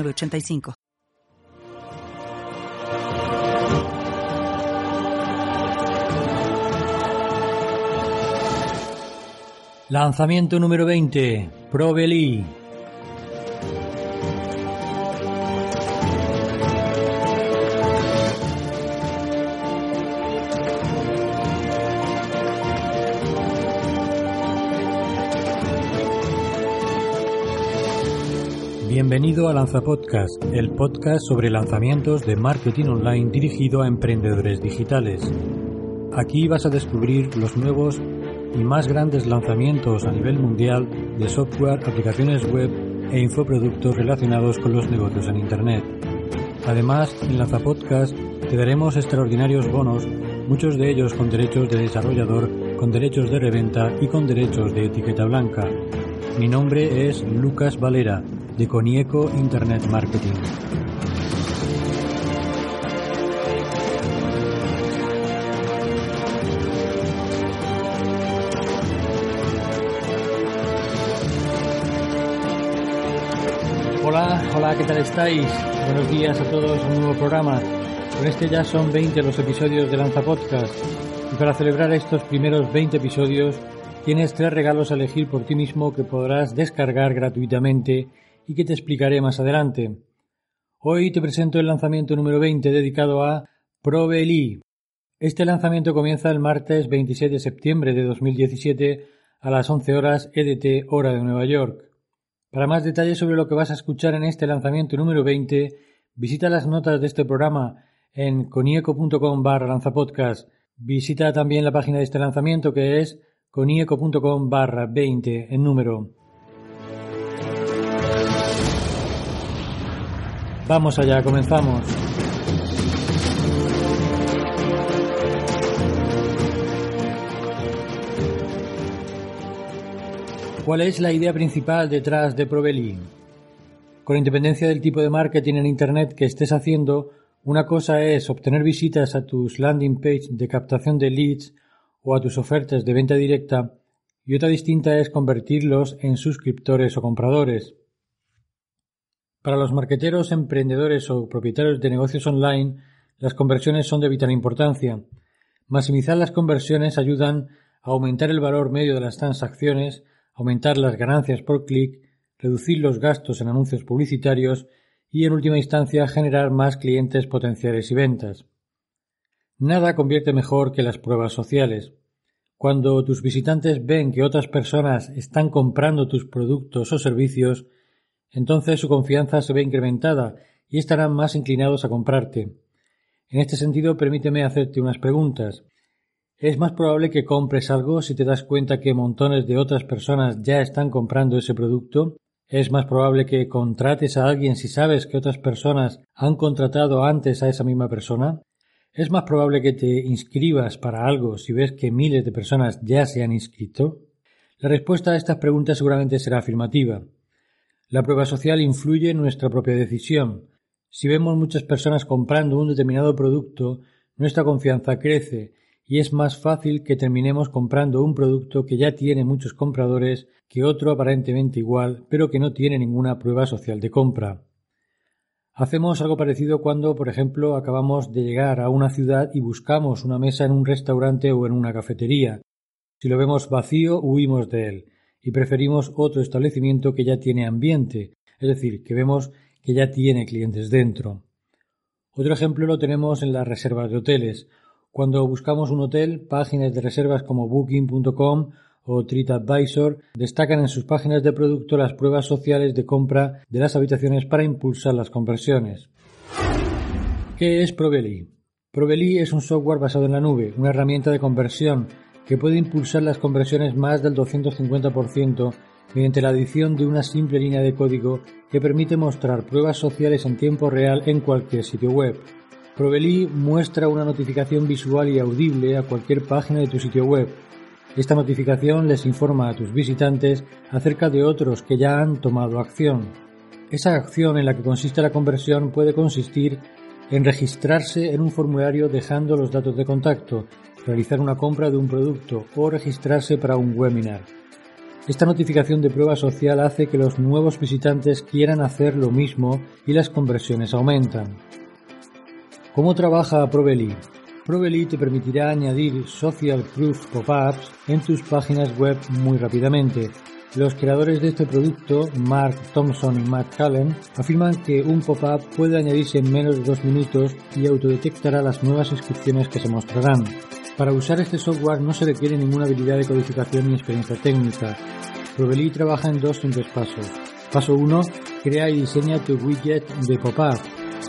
85 Lanzamiento número 20, Proveli. Bienvenido a Lanza Podcast, el podcast sobre lanzamientos de marketing online dirigido a emprendedores digitales. Aquí vas a descubrir los nuevos y más grandes lanzamientos a nivel mundial de software, aplicaciones web e infoproductos relacionados con los negocios en Internet. Además, en Lanza Podcast te daremos extraordinarios bonos, muchos de ellos con derechos de desarrollador, con derechos de reventa y con derechos de etiqueta blanca. Mi nombre es Lucas Valera de Conieco Internet Marketing. Hola, hola, ¿qué tal estáis? Buenos días a todos, un nuevo programa. Con este ya son 20 los episodios de Lanza Podcast. Y para celebrar estos primeros 20 episodios, tienes tres regalos a elegir por ti mismo que podrás descargar gratuitamente y que te explicaré más adelante. Hoy te presento el lanzamiento número 20 dedicado a Proveli. Este lanzamiento comienza el martes 26 de septiembre de 2017 a las 11 horas EDT hora de Nueva York. Para más detalles sobre lo que vas a escuchar en este lanzamiento número 20, visita las notas de este programa en conieco.com barra lanzapodcast. Visita también la página de este lanzamiento que es conieco.com barra 20 en número. Vamos allá, comenzamos. ¿Cuál es la idea principal detrás de Proveli? Con independencia del tipo de marketing en Internet que estés haciendo, una cosa es obtener visitas a tus landing page de captación de leads o a tus ofertas de venta directa y otra distinta es convertirlos en suscriptores o compradores. Para los marqueteros, emprendedores o propietarios de negocios online, las conversiones son de vital importancia. Maximizar las conversiones ayudan a aumentar el valor medio de las transacciones, aumentar las ganancias por clic, reducir los gastos en anuncios publicitarios y, en última instancia, generar más clientes potenciales y ventas. Nada convierte mejor que las pruebas sociales. Cuando tus visitantes ven que otras personas están comprando tus productos o servicios, entonces su confianza se ve incrementada y estarán más inclinados a comprarte. En este sentido, permíteme hacerte unas preguntas. ¿Es más probable que compres algo si te das cuenta que montones de otras personas ya están comprando ese producto? ¿Es más probable que contrates a alguien si sabes que otras personas han contratado antes a esa misma persona? ¿Es más probable que te inscribas para algo si ves que miles de personas ya se han inscrito? La respuesta a estas preguntas seguramente será afirmativa. La prueba social influye en nuestra propia decisión. Si vemos muchas personas comprando un determinado producto, nuestra confianza crece y es más fácil que terminemos comprando un producto que ya tiene muchos compradores que otro aparentemente igual, pero que no tiene ninguna prueba social de compra. Hacemos algo parecido cuando, por ejemplo, acabamos de llegar a una ciudad y buscamos una mesa en un restaurante o en una cafetería. Si lo vemos vacío, huimos de él y preferimos otro establecimiento que ya tiene ambiente, es decir, que vemos que ya tiene clientes dentro. Otro ejemplo lo tenemos en las reservas de hoteles. Cuando buscamos un hotel, páginas de reservas como booking.com o TripAdvisor destacan en sus páginas de producto las pruebas sociales de compra de las habitaciones para impulsar las conversiones. ¿Qué es Proveli? Proveli es un software basado en la nube, una herramienta de conversión que puede impulsar las conversiones más del 250% mediante la adición de una simple línea de código que permite mostrar pruebas sociales en tiempo real en cualquier sitio web. Proveli muestra una notificación visual y audible a cualquier página de tu sitio web. Esta notificación les informa a tus visitantes acerca de otros que ya han tomado acción. Esa acción en la que consiste la conversión puede consistir en registrarse en un formulario dejando los datos de contacto, realizar una compra de un producto o registrarse para un webinar. Esta notificación de prueba social hace que los nuevos visitantes quieran hacer lo mismo y las conversiones aumentan. ¿Cómo trabaja Proveli? Proveli te permitirá añadir social proof pop-ups en tus páginas web muy rápidamente. Los creadores de este producto, Mark Thompson y Matt Cullen, afirman que un pop-up puede añadirse en menos de dos minutos y autodetectará las nuevas inscripciones que se mostrarán. Para usar este software no se requiere ninguna habilidad de codificación ni experiencia técnica. Proveli trabaja en dos simples pasos. Paso 1. Crea y diseña tu widget de pop-up.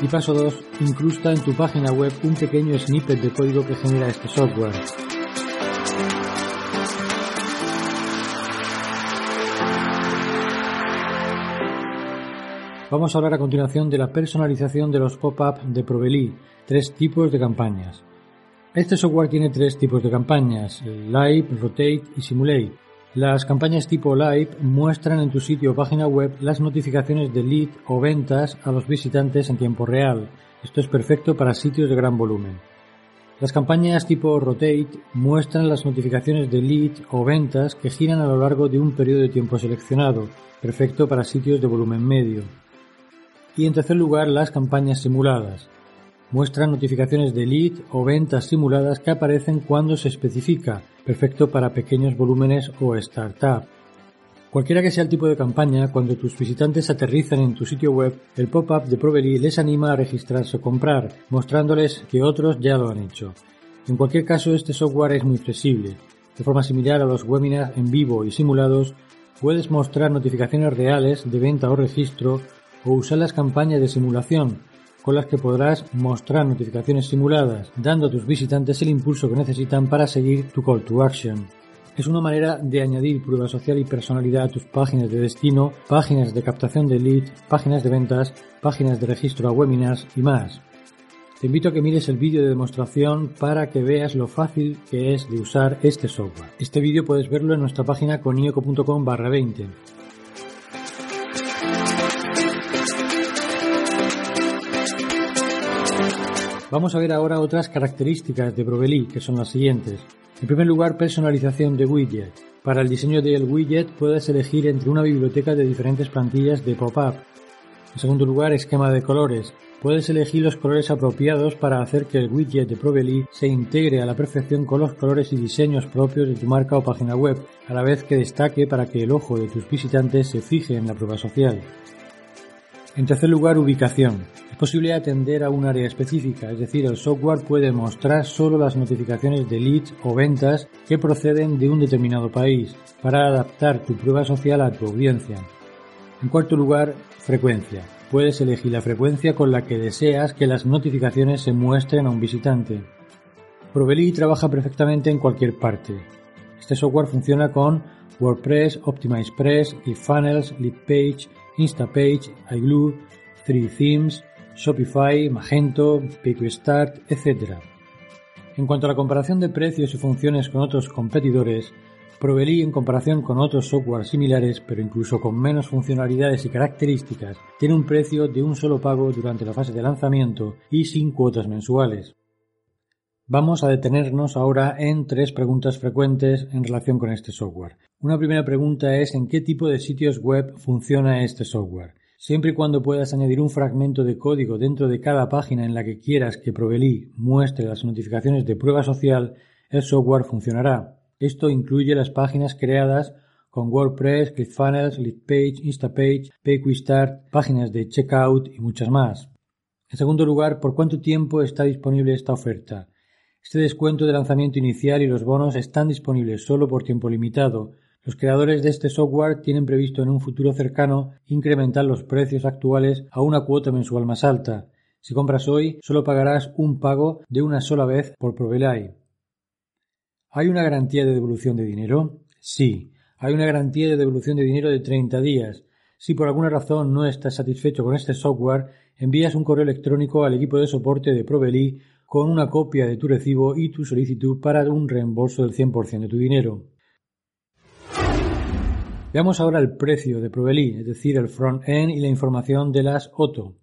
Y paso 2. Incrusta en tu página web un pequeño snippet de código que genera este software. Vamos a hablar a continuación de la personalización de los pop-up de Proveli, tres tipos de campañas. Este software tiene tres tipos de campañas, Live, Rotate y Simulate. Las campañas tipo Live muestran en tu sitio o página web las notificaciones de lead o ventas a los visitantes en tiempo real. Esto es perfecto para sitios de gran volumen. Las campañas tipo Rotate muestran las notificaciones de lead o ventas que giran a lo largo de un periodo de tiempo seleccionado, perfecto para sitios de volumen medio. Y en tercer lugar, las campañas simuladas muestra notificaciones de lead o ventas simuladas que aparecen cuando se especifica, perfecto para pequeños volúmenes o startup. Cualquiera que sea el tipo de campaña, cuando tus visitantes aterrizan en tu sitio web, el pop-up de Proveli les anima a registrarse o comprar, mostrándoles que otros ya lo han hecho. En cualquier caso, este software es muy flexible. De forma similar a los webinars en vivo y simulados, puedes mostrar notificaciones reales de venta o registro o usar las campañas de simulación, con las que podrás mostrar notificaciones simuladas, dando a tus visitantes el impulso que necesitan para seguir tu call to action. Es una manera de añadir prueba social y personalidad a tus páginas de destino, páginas de captación de lead, páginas de ventas, páginas de registro a webinars y más. Te invito a que mires el vídeo de demostración para que veas lo fácil que es de usar este software. Este vídeo puedes verlo en nuestra página conioco.com barra 20. Vamos a ver ahora otras características de Proveli, que son las siguientes. En primer lugar, personalización de widget. Para el diseño del widget puedes elegir entre una biblioteca de diferentes plantillas de pop-up. En segundo lugar, esquema de colores. Puedes elegir los colores apropiados para hacer que el widget de Proveli se integre a la perfección con los colores y diseños propios de tu marca o página web, a la vez que destaque para que el ojo de tus visitantes se fije en la prueba social. En tercer lugar, ubicación. Es posible atender a un área específica, es decir, el software puede mostrar solo las notificaciones de leads o ventas que proceden de un determinado país para adaptar tu prueba social a tu audiencia. En cuarto lugar, frecuencia. Puedes elegir la frecuencia con la que deseas que las notificaciones se muestren a un visitante. Proveli trabaja perfectamente en cualquier parte. Este software funciona con WordPress, OptimizePress, eFunnels, LeadPage, Instapage, iGlue, 3Themes, Shopify, Magento, PageStart, etc. En cuanto a la comparación de precios y funciones con otros competidores, Proveli en comparación con otros software similares, pero incluso con menos funcionalidades y características, tiene un precio de un solo pago durante la fase de lanzamiento y sin cuotas mensuales. Vamos a detenernos ahora en tres preguntas frecuentes en relación con este software. Una primera pregunta es en qué tipo de sitios web funciona este software. Siempre y cuando puedas añadir un fragmento de código dentro de cada página en la que quieras que Proveli muestre las notificaciones de prueba social, el software funcionará. Esto incluye las páginas creadas con WordPress, ClickFunnels, Leadpage, Instapage, PayQuickStart, páginas de checkout y muchas más. En segundo lugar, ¿por cuánto tiempo está disponible esta oferta? Este descuento de lanzamiento inicial y los bonos están disponibles solo por tiempo limitado, los creadores de este software tienen previsto en un futuro cercano incrementar los precios actuales a una cuota mensual más alta. Si compras hoy, solo pagarás un pago de una sola vez por Provelay. ¿Hay una garantía de devolución de dinero? Sí. hay una garantía de devolución de dinero de 30 días. Si por alguna razón no estás satisfecho con este software, envías un correo electrónico al equipo de soporte de Proveli con una copia de tu recibo y tu solicitud para un reembolso del 100% de tu dinero. Veamos ahora el precio de Proveli, es decir, el front-end y la información de las OTO.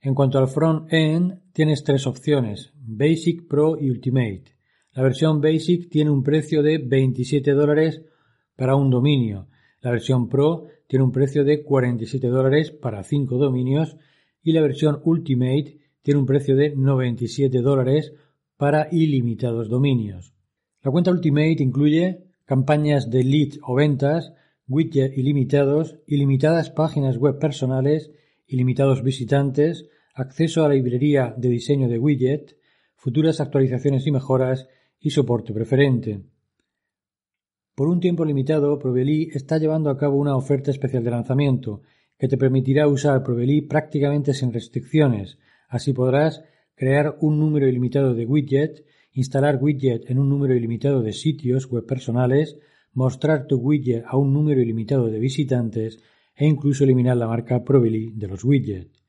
En cuanto al front-end, tienes tres opciones, Basic, Pro y Ultimate. La versión Basic tiene un precio de 27 dólares para un dominio. La versión Pro tiene un precio de 47 dólares para 5 dominios y la versión Ultimate tiene un precio de 97 dólares para ilimitados dominios. La cuenta Ultimate incluye campañas de lead o ventas, widgets ilimitados, ilimitadas páginas web personales, ilimitados visitantes, acceso a la librería de diseño de widget, futuras actualizaciones y mejoras y soporte preferente. Por un tiempo limitado, Proveli está llevando a cabo una oferta especial de lanzamiento que te permitirá usar Proveli prácticamente sin restricciones. Así podrás crear un número ilimitado de widgets, instalar widget en un número ilimitado de sitios web personales, mostrar tu widget a un número ilimitado de visitantes e incluso eliminar la marca Proveli de los widgets.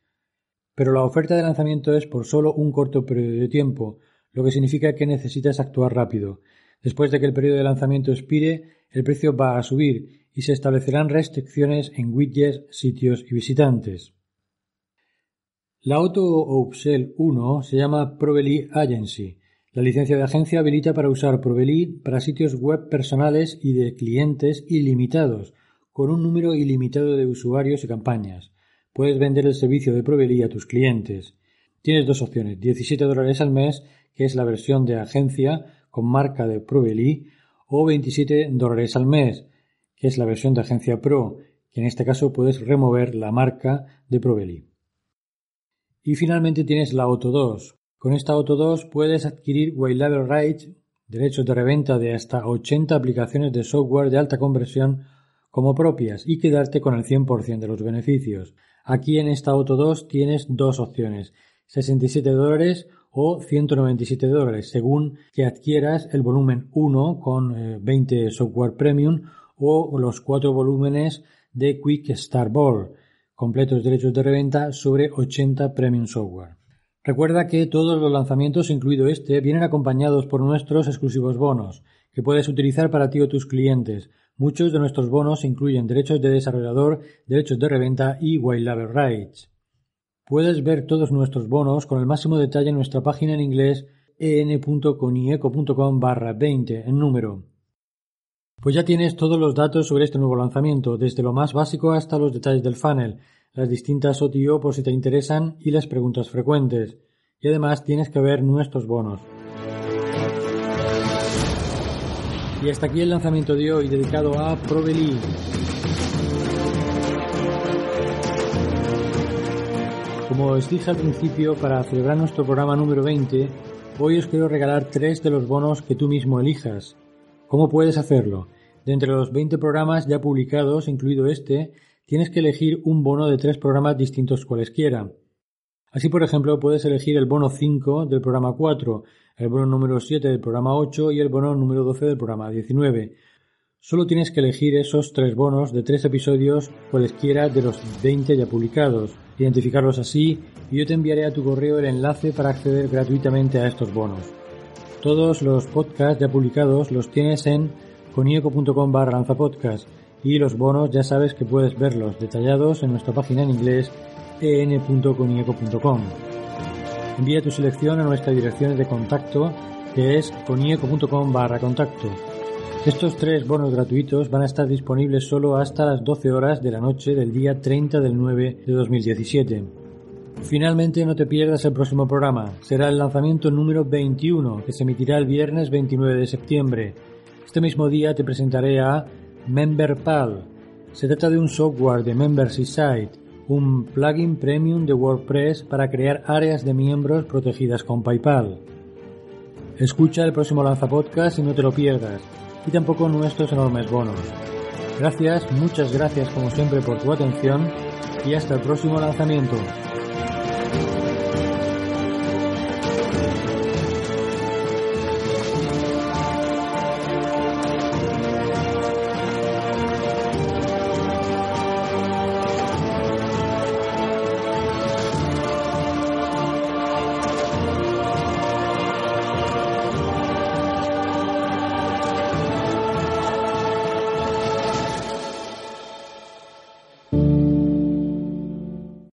Pero la oferta de lanzamiento es por solo un corto periodo de tiempo, lo que significa que necesitas actuar rápido. Después de que el periodo de lanzamiento expire, el precio va a subir y se establecerán restricciones en widgets, sitios y visitantes. La Auto Upsell 1 se llama Proveli Agency. La licencia de agencia habilita para usar Proveli para sitios web personales y de clientes ilimitados, con un número ilimitado de usuarios y campañas. Puedes vender el servicio de Proveli a tus clientes. Tienes dos opciones, 17 dólares al mes, que es la versión de agencia con marca de Proveli, o 27 dólares al mes, que es la versión de agencia Pro, que en este caso puedes remover la marca de Proveli. Y finalmente tienes la Auto 2. Con esta Auto 2 puedes adquirir White Rights, derechos de reventa de hasta 80 aplicaciones de software de alta conversión como propias y quedarte con el 100% de los beneficios. Aquí en esta Auto 2 tienes dos opciones, 67 dólares o 197 dólares, según que adquieras el volumen 1 con 20 eh, software premium o los cuatro volúmenes de Quick Start Ball, completos derechos de reventa sobre 80 premium software. Recuerda que todos los lanzamientos, incluido este, vienen acompañados por nuestros exclusivos bonos, que puedes utilizar para ti o tus clientes. Muchos de nuestros bonos incluyen derechos de desarrollador, derechos de reventa y white label rights. Puedes ver todos nuestros bonos con el máximo detalle en nuestra página en inglés en.conieco.com barra 20 en número. Pues ya tienes todos los datos sobre este nuevo lanzamiento, desde lo más básico hasta los detalles del funnel, las distintas OTO por si te interesan y las preguntas frecuentes. Y además tienes que ver nuestros bonos. Y hasta aquí el lanzamiento de hoy dedicado a Proveli. Como os dije al principio, para celebrar nuestro programa número 20, hoy os quiero regalar tres de los bonos que tú mismo elijas. ¿Cómo puedes hacerlo? De entre los 20 programas ya publicados, incluido este, tienes que elegir un bono de tres programas distintos cualesquiera. Así, por ejemplo, puedes elegir el bono 5 del programa 4, el bono número 7 del programa 8 y el bono número 12 del programa 19. Solo tienes que elegir esos tres bonos de tres episodios cualesquiera de los 20 ya publicados identificarlos así y yo te enviaré a tu correo el enlace para acceder gratuitamente a estos bonos. Todos los podcasts ya publicados los tienes en conieco.com barra lanzapodcast y los bonos ya sabes que puedes verlos detallados en nuestra página en inglés en.conieco.com. Envía tu selección a nuestra dirección de contacto que es conieco.com barra contacto. Estos tres bonos gratuitos van a estar disponibles solo hasta las 12 horas de la noche del día 30 del 9 de 2017. Finalmente no te pierdas el próximo programa. Será el lanzamiento número 21 que se emitirá el viernes 29 de septiembre. Este mismo día te presentaré a MemberPal. Se trata de un software de Membership un plugin premium de WordPress para crear áreas de miembros protegidas con PayPal. Escucha el próximo lanzapodcast y no te lo pierdas y tampoco nuestros enormes bonos. Gracias, muchas gracias como siempre por tu atención y hasta el próximo lanzamiento.